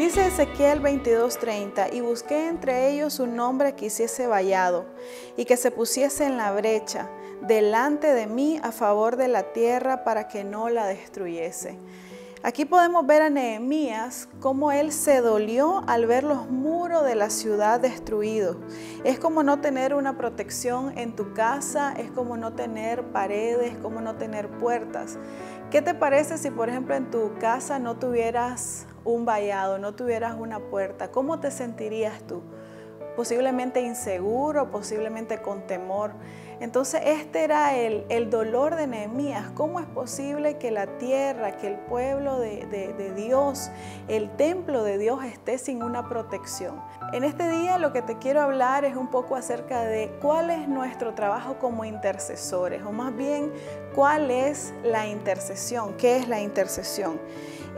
Dice Ezequiel 22:30, y busqué entre ellos un hombre que hiciese vallado y que se pusiese en la brecha delante de mí a favor de la tierra para que no la destruyese. Aquí podemos ver a Nehemías cómo él se dolió al ver los muros de la ciudad destruidos. Es como no tener una protección en tu casa, es como no tener paredes, como no tener puertas. ¿Qué te parece si, por ejemplo, en tu casa no tuvieras un vallado, no tuvieras una puerta? ¿Cómo te sentirías tú? Posiblemente inseguro, posiblemente con temor. Entonces este era el, dolor de Nehemías. ¿Cómo es posible que la tierra, que el pueblo de, de Dios, el templo de Dios esté sin una protección? En este día lo que te quiero hablar es un poco acerca de cuál es nuestro trabajo como intercesores, o más bien cuál es la intercesión, qué es la intercesión.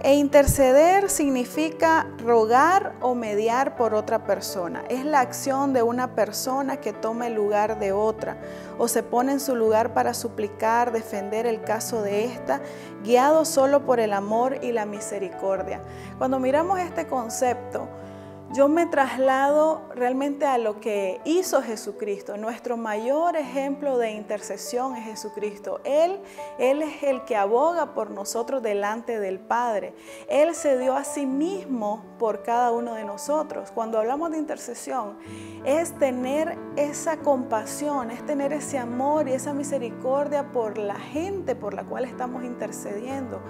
E interceder significa rogar o mediar por otra persona. Es la acción de una persona que toma el lugar de otra o se pone en su lugar para suplicar, defender el caso de esta, guiado solo por el amor y la misericordia. Cuando miramos este concepto, yo me traslado realmente a lo que hizo Jesucristo. Nuestro mayor ejemplo de intercesión es Jesucristo. Él, Él es el que aboga por nosotros delante del Padre. Él se dio a sí mismo por cada uno de nosotros. Cuando hablamos de intercesión, es tener esa compasión, es tener ese amor y esa misericordia por la gente por la cual estamos intercediendo.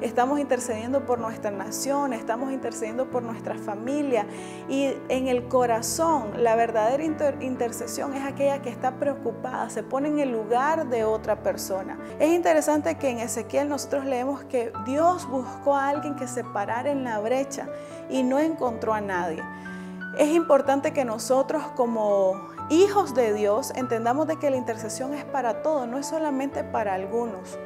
Estamos intercediendo por nuestra nación, estamos intercediendo por nuestra familia y en el corazón, la verdadera intercesión es aquella que está preocupada, se pone en el lugar de otra persona. Es interesante que en Ezequiel nosotros leemos que Dios buscó a alguien que se parara en la brecha y no encontró a nadie. Es importante que nosotros como hijos de Dios entendamos de que la intercesión es para todos, no es solamente para algunos.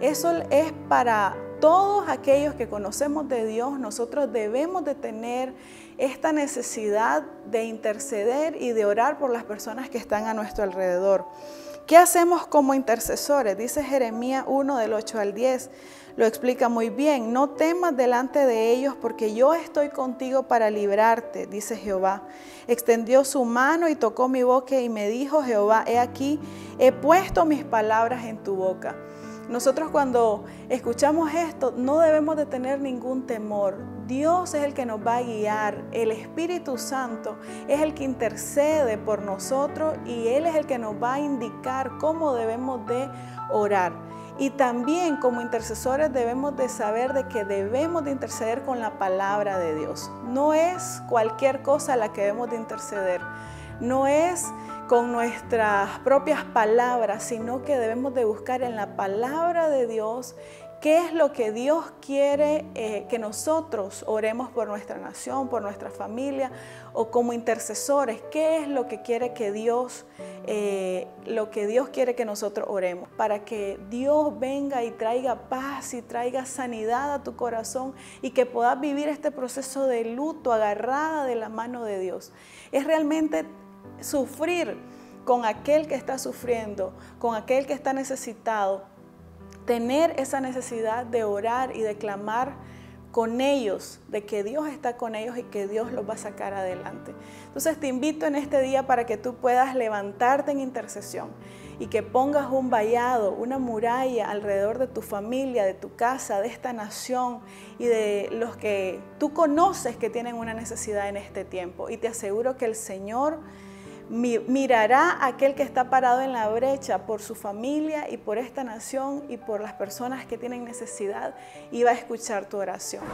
Eso es para todos aquellos que conocemos de Dios, nosotros debemos de tener esta necesidad de interceder y de orar por las personas que están a nuestro alrededor. ¿Qué hacemos como intercesores? Dice Jeremías 1 del 8 al 10. Lo explica muy bien. No temas delante de ellos porque yo estoy contigo para librarte, dice Jehová. Extendió su mano y tocó mi boca y me dijo Jehová, he aquí, he puesto mis palabras en tu boca. Nosotros cuando escuchamos esto no debemos de tener ningún temor. Dios es el que nos va a guiar. El Espíritu Santo es el que intercede por nosotros y Él es el que nos va a indicar cómo debemos de orar. Y también como intercesores debemos de saber de que debemos de interceder con la palabra de Dios. No es cualquier cosa la que debemos de interceder. No es con nuestras propias palabras, sino que debemos de buscar en la palabra de Dios qué es lo que Dios quiere eh, que nosotros oremos por nuestra nación, por nuestra familia o como intercesores, qué es lo que quiere que Dios, eh, lo que Dios quiere que nosotros oremos, para que Dios venga y traiga paz y traiga sanidad a tu corazón y que puedas vivir este proceso de luto agarrada de la mano de Dios. Es realmente sufrir con aquel que está sufriendo, con aquel que está necesitado, tener esa necesidad de orar y de clamar con ellos, de que Dios está con ellos y que Dios los va a sacar adelante. Entonces te invito en este día para que tú puedas levantarte en intercesión y que pongas un vallado, una muralla alrededor de tu familia, de tu casa, de esta nación y de los que tú conoces que tienen una necesidad en este tiempo. Y te aseguro que el Señor mirará aquel que está parado en la brecha por su familia y por esta nación y por las personas que tienen necesidad y va a escuchar tu oración.